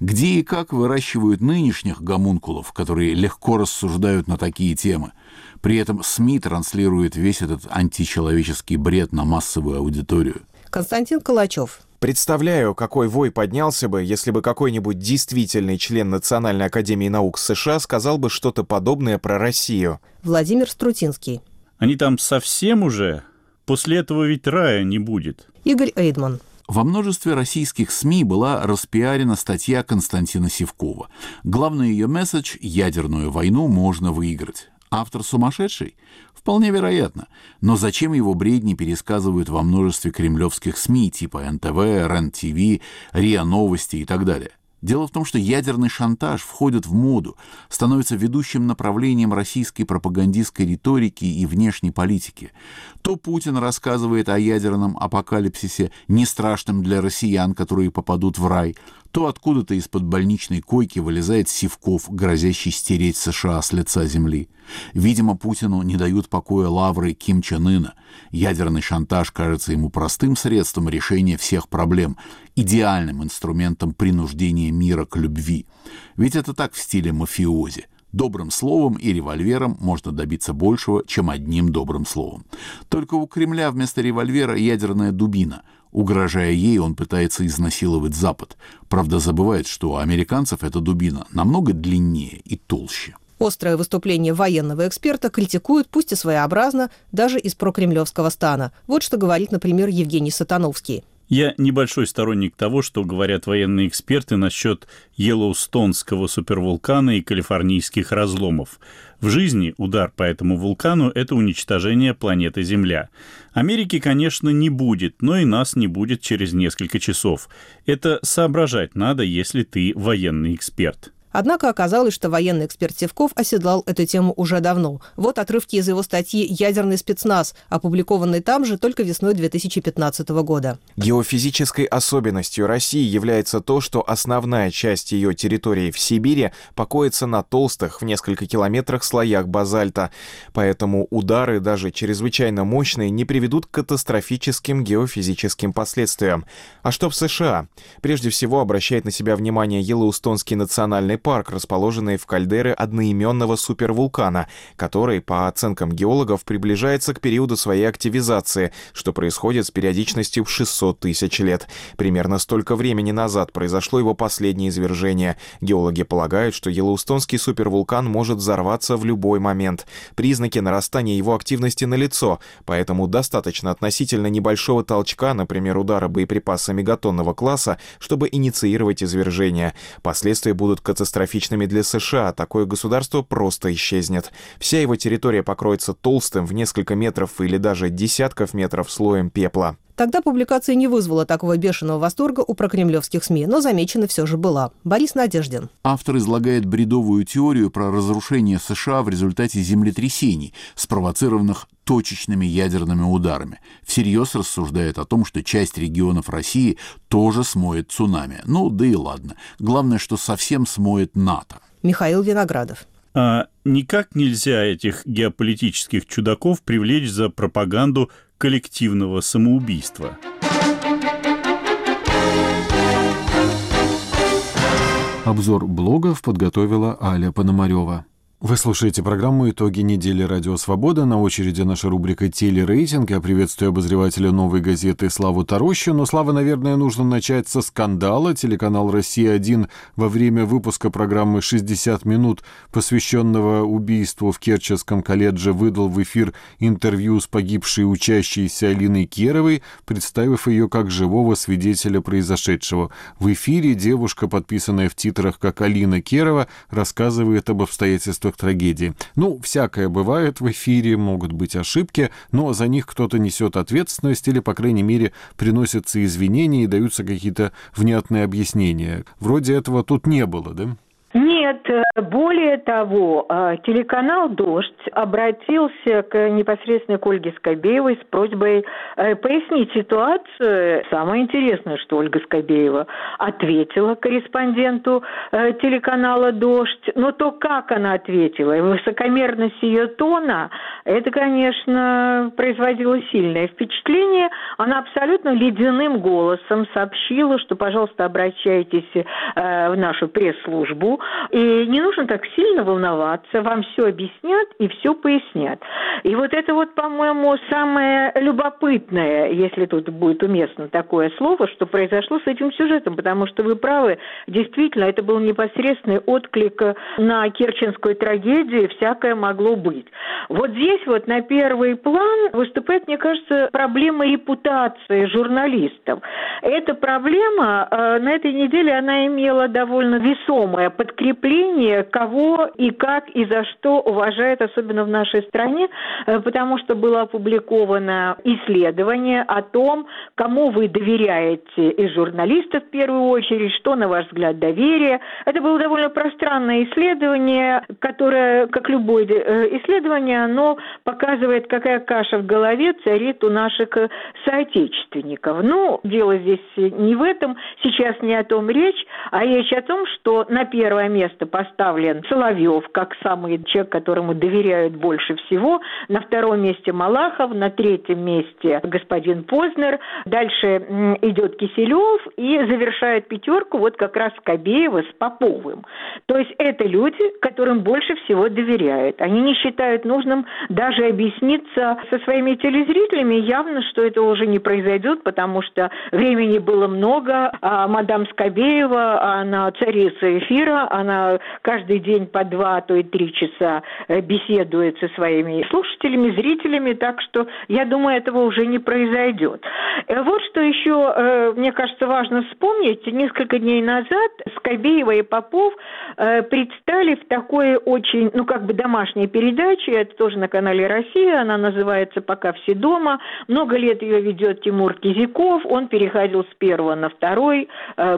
Где и как выращивают нынешних гомункулов, которые легко рассуждают на такие темы. При этом СМИ транслируют весь этот античеловеческий бред на массовую аудиторию. Константин Калачев. Представляю, какой вой поднялся бы, если бы какой-нибудь действительный член Национальной академии наук США сказал бы что-то подобное про Россию. Владимир Струтинский. Они там совсем уже? После этого ведь рая не будет. Игорь Эйдман. Во множестве российских СМИ была распиарена статья Константина Сивкова. Главный ее месседж – ядерную войну можно выиграть. Автор сумасшедший? Вполне вероятно. Но зачем его бредни пересказывают во множестве кремлевских СМИ типа НТВ, РЕН-ТВ, РИА Новости и так далее? Дело в том, что ядерный шантаж входит в моду, становится ведущим направлением российской пропагандистской риторики и внешней политики. То Путин рассказывает о ядерном апокалипсисе, не страшном для россиян, которые попадут в рай, то откуда-то из-под больничной койки вылезает Сивков, грозящий стереть США с лица земли. Видимо, Путину не дают покоя лавры Ким Чен Ына. Ядерный шантаж кажется ему простым средством решения всех проблем, идеальным инструментом принуждения мира к любви. Ведь это так в стиле мафиози. Добрым словом и револьвером можно добиться большего, чем одним добрым словом. Только у Кремля вместо револьвера ядерная дубина — Угрожая ей, он пытается изнасиловать Запад. Правда, забывает, что у американцев эта дубина намного длиннее и толще. Острое выступление военного эксперта критикуют, пусть и своеобразно, даже из прокремлевского стана. Вот что говорит, например, Евгений Сатановский. Я небольшой сторонник того, что говорят военные эксперты насчет Йеллоустонского супервулкана и калифорнийских разломов. В жизни удар по этому вулкану – это уничтожение планеты Земля. Америки, конечно, не будет, но и нас не будет через несколько часов. Это соображать надо, если ты военный эксперт. Однако оказалось, что военный эксперт Севков оседлал эту тему уже давно. Вот отрывки из его статьи «Ядерный спецназ», опубликованной там же только весной 2015 года. Геофизической особенностью России является то, что основная часть ее территории в Сибири покоится на толстых в несколько километрах слоях базальта. Поэтому удары, даже чрезвычайно мощные, не приведут к катастрофическим геофизическим последствиям. А что в США? Прежде всего обращает на себя внимание Йеллоустонский национальный парк, расположенный в кальдере одноименного супервулкана, который, по оценкам геологов, приближается к периоду своей активизации, что происходит с периодичностью в 600 тысяч лет. Примерно столько времени назад произошло его последнее извержение. Геологи полагают, что Йеллоустонский супервулкан может взорваться в любой момент. Признаки нарастания его активности налицо, поэтому достаточно относительно небольшого толчка, например, удара боеприпасами мегатонного класса, чтобы инициировать извержение. Последствия будут катастрофичными для США, такое государство просто исчезнет. Вся его территория покроется толстым в несколько метров или даже десятков метров слоем пепла. Тогда публикация не вызвала такого бешеного восторга у прокремлевских СМИ, но замечена все же была. Борис Надеждин. Автор излагает бредовую теорию про разрушение США в результате землетрясений, спровоцированных точечными ядерными ударами. Всерьез рассуждает о том, что часть регионов России тоже смоет цунами. Ну, да и ладно. Главное, что совсем смоет НАТО. Михаил Виноградов. А никак нельзя этих геополитических чудаков привлечь за пропаганду коллективного самоубийства. Обзор блогов подготовила Аля Пономарева. Вы слушаете программу «Итоги недели Радио Свобода». На очереди наша рубрика «Телерейтинг». Я приветствую обозревателя «Новой газеты» Славу Тарощу. Но, Слава, наверное, нужно начать со скандала. Телеканал «Россия-1» во время выпуска программы «60 минут», посвященного убийству в Керченском колледже, выдал в эфир интервью с погибшей учащейся Алиной Керовой, представив ее как живого свидетеля произошедшего. В эфире девушка, подписанная в титрах как Алина Керова, рассказывает об обстоятельствах обстоятельствах трагедии. Ну, всякое бывает в эфире, могут быть ошибки, но за них кто-то несет ответственность или, по крайней мере, приносятся извинения и даются какие-то внятные объяснения. Вроде этого тут не было, да? Нет, э, более того, э, телеканал «Дождь» обратился к непосредственно к Ольге Скобеевой с просьбой э, пояснить ситуацию. Самое интересное, что Ольга Скобеева ответила корреспонденту телеканала «Дождь», но то, как она ответила, и высокомерность ее тона, это, конечно, производило сильное впечатление. Она абсолютно ледяным голосом сообщила, что, пожалуйста, обращайтесь в нашу пресс-службу, и не нужно так сильно волноваться, вам все объяснят и все пояснят. И вот это вот, по-моему, самое любопытное, если тут будет уместно такое слово, что произошло с этим сюжетом, потому что вы правы, действительно, это был непосредственный отклик на керченскую трагедию, всякое могло быть. Вот здесь вот на первый план выступает, мне кажется, проблема репутации журналистов. Эта проблема э, на этой неделе, она имела довольно весомое подкрепление, кого и как и за что уважают, особенно в нашей стране, э, потому что было опубликовано исследование о том, кому вы доверяете из журналистов в первую очередь, что, на ваш взгляд, доверие. Это было довольно пространное исследование, которое, как любое э, исследование, оно показывает, какая каша в голове царит у наших соотечественников. Ну, дело здесь не в этом, сейчас не о том речь, а речь о том, что на первое первое место поставлен Соловьев, как самый человек, которому доверяют больше всего. На втором месте Малахов, на третьем месте господин Познер. Дальше идет Киселев и завершает пятерку вот как раз Кобеева с Поповым. То есть это люди, которым больше всего доверяют. Они не считают нужным даже объясниться со своими телезрителями. Явно, что это уже не произойдет, потому что времени было много. А мадам Скобеева, она царица эфира, она каждый день по два, а то и три часа э, беседует со своими слушателями, зрителями, так что я думаю, этого уже не произойдет. Э, вот что еще, э, мне кажется, важно вспомнить. Несколько дней назад Скобеева и Попов предстали в такой очень, ну, как бы домашней передаче, это тоже на канале «Россия», она называется «Пока все дома». Много лет ее ведет Тимур Кизяков, он переходил с первого на второй,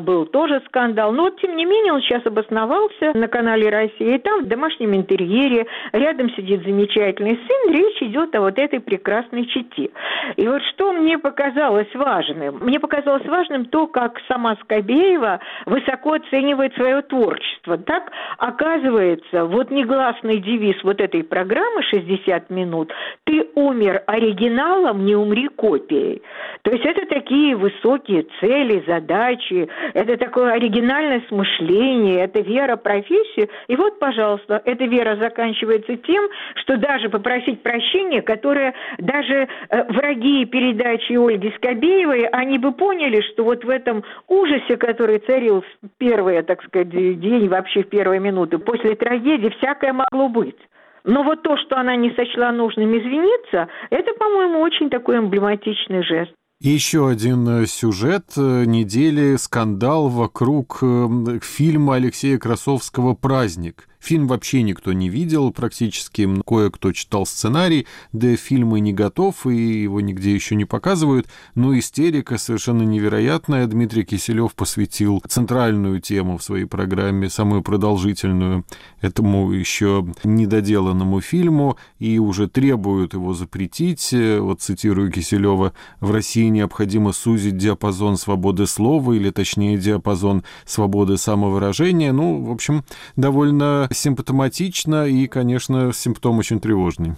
был тоже скандал. Но, тем не менее, он сейчас обосновался соревновался на канале «Россия», и там в домашнем интерьере рядом сидит замечательный сын, речь идет о вот этой прекрасной чите. И вот что мне показалось важным? Мне показалось важным то, как сама Скобеева высоко оценивает свое творчество. Так, оказывается, вот негласный девиз вот этой программы «60 минут» «Ты умер, оригиналом, не умри копией. То есть это такие высокие цели, задачи, это такое оригинальное смышление, это вера профессию. И вот, пожалуйста, эта вера заканчивается тем, что даже попросить прощения, которое даже э, враги передачи Ольги Скобеевой, они бы поняли, что вот в этом ужасе, который царил в первые, так сказать, день, вообще в первые минуты после трагедии, всякое могло быть. Но вот то, что она не сочла нужным извиниться, это, по-моему, очень такой эмблематичный жест. Еще один э, сюжет э, недели – скандал вокруг э, фильма Алексея Красовского «Праздник». Фильм вообще никто не видел практически, кое-кто читал сценарий, да фильм и не готов, и его нигде еще не показывают, но истерика совершенно невероятная. Дмитрий Киселев посвятил центральную тему в своей программе, самую продолжительную, этому еще недоделанному фильму, и уже требуют его запретить. Вот цитирую Киселева, в России необходимо сузить диапазон свободы слова, или точнее диапазон свободы самовыражения. Ну, в общем, довольно симптоматично и, конечно, симптом очень тревожный.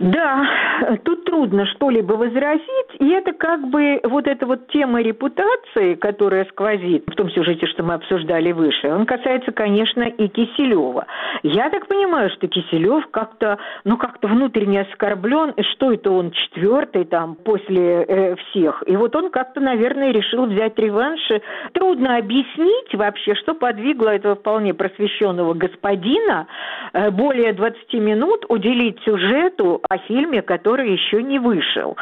Да, тут трудно что-либо возразить, и это как бы вот эта вот тема репутации, которая сквозит в том сюжете, что мы обсуждали выше, он касается, конечно, и Киселева. Я так понимаю, что Киселев как-то, ну, как-то внутренне оскорблен, и что это он четвертый там после э, всех. И вот он как-то, наверное, решил взять реванш. Трудно объяснить вообще, что подвигло этого вполне просвещенного господина э, более 20 минут уделить сюжету о фильме, который еще не вышел.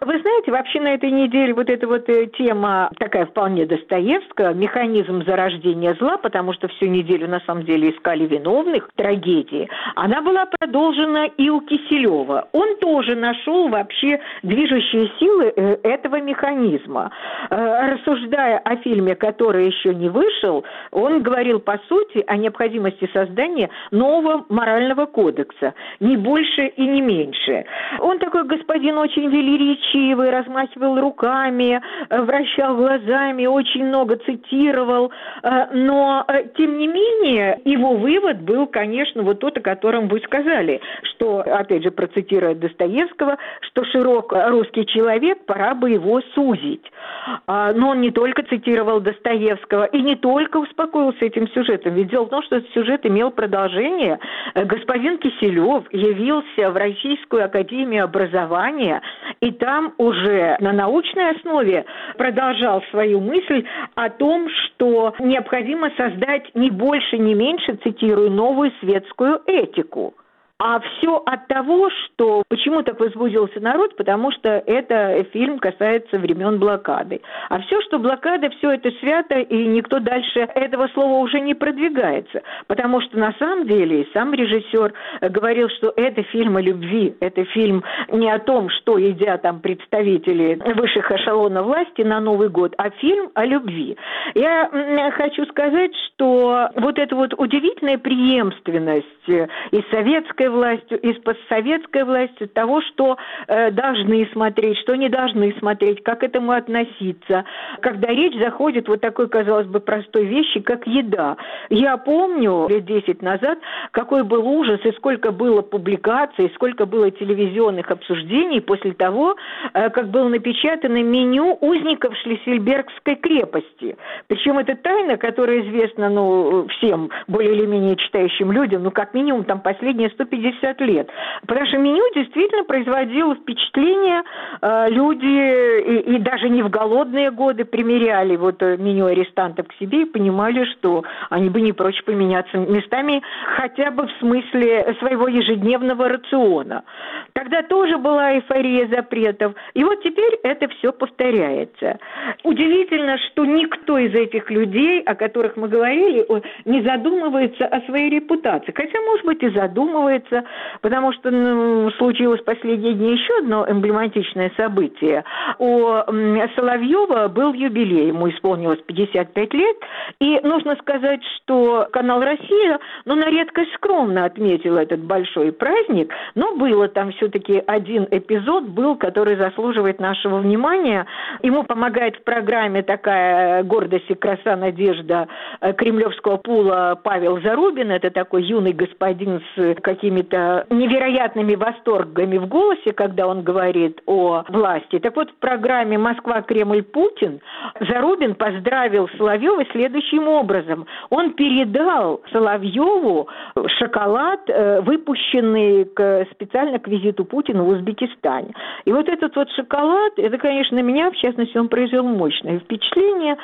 Вы знаете, вообще на этой неделе вот эта вот э, тема такая вполне Достоевская, механизм зарождения зла, потому что всю неделю на самом деле искали виновных трагедии, она была продолжена и у Киселева. Он тоже нашел вообще движущие силы э, этого механизма. Э, рассуждая о фильме, который еще не вышел, он говорил по сути о необходимости создания нового морального кодекса, не больше и не меньше. Он такой господин очень велеречивый, размахивал руками, э, вращал глазами, очень много цитировал, э, но э, тем не менее его вывод был, конечно, вот тот, о котором вы сказали, что, опять же, процитируя Достоевского, что широк русский человек, пора бы его сузить. А, но он не только цитировал Достоевского и не только успокоился этим сюжетом, ведь дело в том, что этот сюжет имел продолжение. Господин Киселев явился в Российскую академию образования, и там уже на научной основе продолжал свою мысль о том, что необходимо создать не больше, не меньше, цитирую, новую светскую этику. А все от того, что почему так возбудился народ, потому что это фильм касается времен блокады. А все, что блокада, все это свято, и никто дальше этого слова уже не продвигается. Потому что на самом деле сам режиссер говорил, что это фильм о любви, это фильм не о том, что едят там представители высших эшелонов власти на Новый год, а фильм о любви. Я хочу сказать, что вот эта вот удивительная преемственность и советской советской властью и с постсоветской властью того, что э, должны смотреть, что не должны смотреть, как к этому относиться. Когда речь заходит вот такой, казалось бы, простой вещи, как еда. Я помню лет 10 назад, какой был ужас и сколько было публикаций, сколько было телевизионных обсуждений после того, э, как было напечатано меню узников Шлиссельбергской крепости. Причем это тайна, которая известна ну, всем более или менее читающим людям, ну, как минимум, там последние 150 50 лет. Потому что меню действительно производило впечатление, э, люди и, и даже не в голодные годы примеряли вот э, меню арестантов к себе и понимали, что они бы не прочь поменяться местами хотя бы в смысле своего ежедневного рациона. Тогда тоже была эйфория запретов. И вот теперь это все повторяется. Удивительно, что никто из этих людей, о которых мы говорили, не задумывается о своей репутации. Хотя, может быть, и задумывается, случится, потому что ну, случилось последние дни еще одно эмблематичное событие. У Соловьева был юбилей, ему исполнилось 55 лет, и нужно сказать, что канал «Россия», ну, на редкость скромно отметил этот большой праздник, но было там все-таки один эпизод был, который заслуживает нашего внимания. Ему помогает в программе такая гордость и краса, надежда э, кремлевского пула Павел Зарубин, это такой юный господин с какими какими-то невероятными восторгами в голосе, когда он говорит о власти. Так вот, в программе «Москва, Кремль, Путин» Зарубин поздравил Соловьева следующим образом. Он передал Соловьеву шоколад, э, выпущенный к, специально к визиту Путина в Узбекистане. И вот этот вот шоколад, это, конечно, меня, в частности, он произвел мощное впечатление,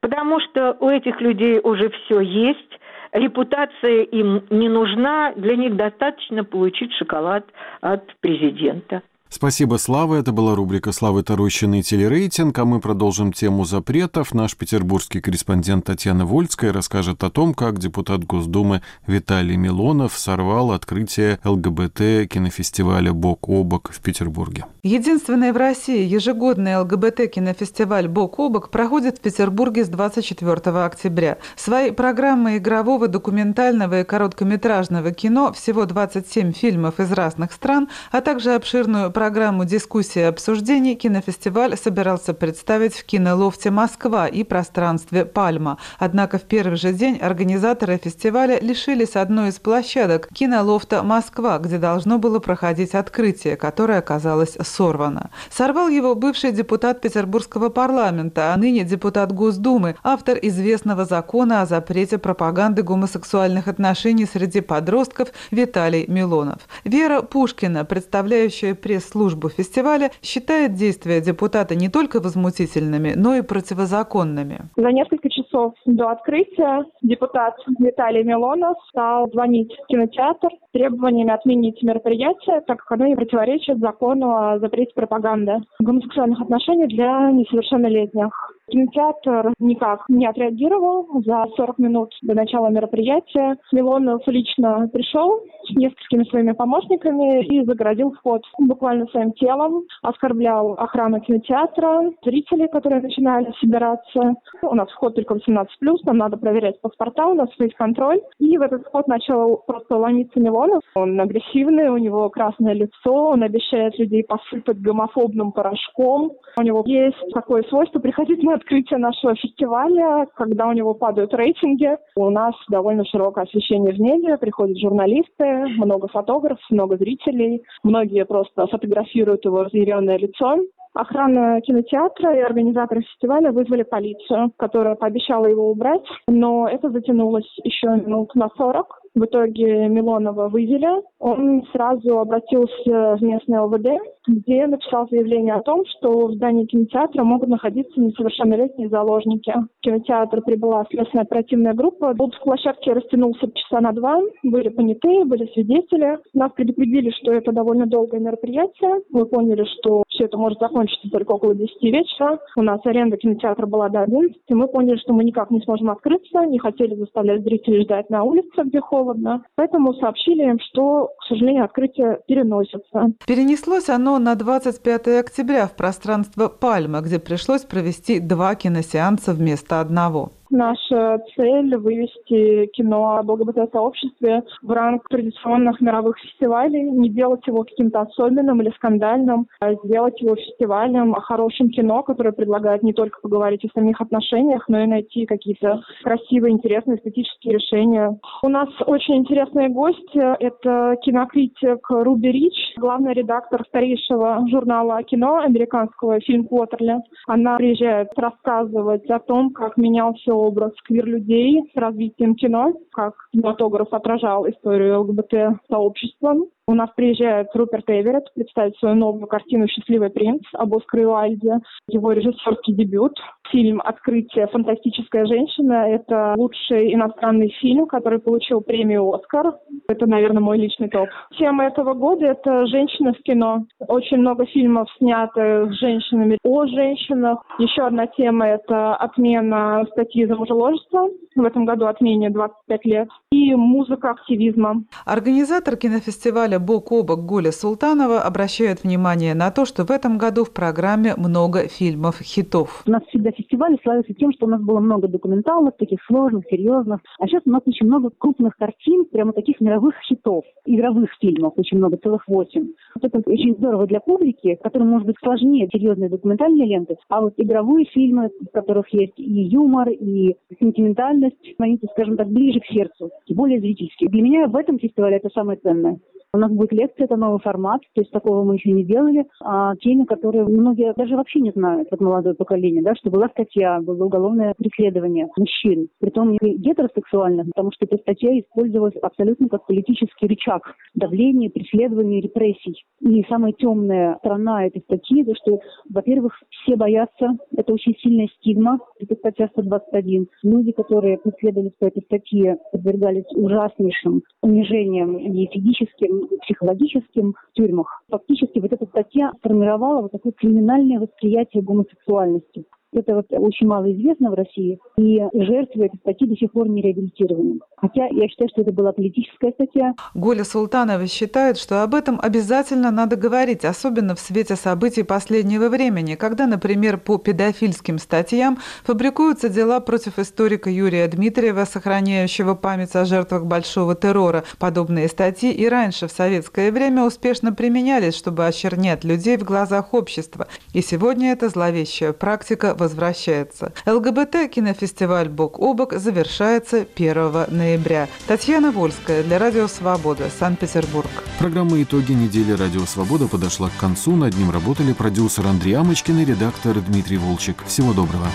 потому что у этих людей уже все есть, репутация им не нужна, для них достаточно получить шоколад от президента. Спасибо, Слава. Это была рубрика «Славы Тарущины» и телерейтинг, а мы продолжим тему запретов. Наш петербургский корреспондент Татьяна Вольская расскажет о том, как депутат Госдумы Виталий Милонов сорвал открытие ЛГБТ кинофестиваля «Бок о бок» в Петербурге. Единственный в России ежегодный ЛГБТ кинофестиваль «Бок о бок» проходит в Петербурге с 24 октября. Свои программы игрового, документального и короткометражного кино, всего 27 фильмов из разных стран, а также обширную программу дискуссий и обсуждений кинофестиваль собирался представить в кинолофте «Москва» и пространстве «Пальма». Однако в первый же день организаторы фестиваля лишились одной из площадок кинолофта «Москва», где должно было проходить открытие, которое оказалось сорвано. Сорвал его бывший депутат Петербургского парламента, а ныне депутат Госдумы, автор известного закона о запрете пропаганды гомосексуальных отношений среди подростков Виталий Милонов. Вера Пушкина, представляющая пресс службу фестиваля считает действия депутата не только возмутительными, но и противозаконными. За несколько часов до открытия депутат Виталий Милонов стал звонить в кинотеатр с требованиями отменить мероприятие, так как оно не противоречит закону о запрете пропаганды гомосексуальных отношений для несовершеннолетних. Кинотеатр никак не отреагировал. За 40 минут до начала мероприятия Милонов лично пришел с несколькими своими помощниками и загородил вход буквально своим телом, оскорблял охрану кинотеатра, зрителей, которые начинали собираться. У нас вход только 18+, нам надо проверять паспорта, у нас есть контроль. И в этот вход начал просто ломиться Милонов. Он агрессивный, у него красное лицо, он обещает людей посыпать гомофобным порошком. У него есть такое свойство приходить на открытие нашего фестиваля, когда у него падают рейтинги. У нас довольно широкое освещение в небе, приходят журналисты, много фотографов, много зрителей. Многие просто фотографируют его разъяренное лицо. Охрана кинотеатра и организаторы фестиваля вызвали полицию, которая пообещала его убрать, но это затянулось еще минут на 40. В итоге Милонова вывели. Он сразу обратился в местный ЛВД, где написал заявление о том, что в здании кинотеатра могут находиться несовершеннолетние заложники. В кинотеатр прибыла следственная оперативная группа. Обыск площадки растянулся часа на два. Были понятые, были свидетели. Нас предупредили, что это довольно долгое мероприятие. Мы поняли, что все это может закончиться только около 10 вечера. У нас аренда кинотеатра была до 11. И мы поняли, что мы никак не сможем открыться. Не хотели заставлять зрителей ждать на улице, где холодно. Поэтому сообщили им, что, к сожалению, открытие переносится. Перенеслось оно на 25 октября в пространство Пальма, где пришлось провести два киносеанса вместо одного. Наша цель – вывести кино о ЛГБТ-сообществе в ранг традиционных мировых фестивалей, не делать его каким-то особенным или скандальным, а сделать его фестивалем о хорошем кино, которое предлагает не только поговорить о самих отношениях, но и найти какие-то красивые, интересные эстетические решения. У нас очень интересные гости. Это кинокритик Руби Рич, главный редактор старейшего журнала кино американского «Фильм Квотерли». Она приезжает рассказывать о том, как менялся образ квир-людей с развитием кино, как кинематограф отражал историю ЛГБТ-сообщества. У нас приезжает Руперт Эверетт представить свою новую картину «Счастливый принц» об Оскаре Уайльде, его режиссерский дебют. Фильм «Открытие. Фантастическая женщина» — это лучший иностранный фильм, который получил премию «Оскар». Это, наверное, мой личный топ. Тема этого года — это женщины в кино. Очень много фильмов снято с женщинами о женщинах. Еще одна тема — это отмена статьи за мужеложество. В этом году отмене 25 лет. И музыка активизма. Организатор кинофестиваля бок о бок Гуля Султанова обращает внимание на то, что в этом году в программе много фильмов-хитов. У нас всегда фестиваль славится тем, что у нас было много документалных, таких сложных, серьезных. А сейчас у нас очень много крупных картин, прямо таких мировых хитов, игровых фильмов, очень много, целых восемь. Вот это очень здорово для публики, которым может быть сложнее серьезные документальные ленты, а вот игровые фильмы, в которых есть и юмор, и сентиментальность, они, скажем так, ближе к сердцу, и более зрительские. Для меня в этом фестивале это самое ценное. У нас будет лекция, это новый формат, то есть такого мы еще не делали, о теме, которую многие даже вообще не знают, вот молодое поколение, да, что была статья, было уголовное преследование мужчин, притом не гетеросексуальных, потому что эта статья использовалась абсолютно как политический рычаг давления, преследования, репрессий. И самая темная сторона этой статьи, это что, во-первых, все боятся, это очень сильная стигма, это статья 121. Люди, которые преследовались по этой статье, подвергались ужаснейшим унижениям и физическим, психологическим в тюрьмах. Фактически вот эта статья сформировала вот такое криминальное восприятие гомосексуальности. Это вот очень мало известно в России, и жертвы этой статьи до сих пор не реабилитированы. Хотя я считаю, что это была политическая статья. Голя Султанова считает, что об этом обязательно надо говорить, особенно в свете событий последнего времени, когда, например, по педофильским статьям фабрикуются дела против историка Юрия Дмитриева, сохраняющего память о жертвах большого террора. Подобные статьи и раньше в советское время успешно применялись, чтобы очернять людей в глазах общества. И сегодня эта зловещая практика возвращается. ЛГБТ-кинофестиваль «Бок о бок» завершается 1 ноября. Татьяна Вольская для Радио Свобода, Санкт-Петербург. Программа «Итоги недели Радио Свобода» подошла к концу. Над ним работали продюсер Андрей Амочкин и редактор Дмитрий Волчек. Всего доброго.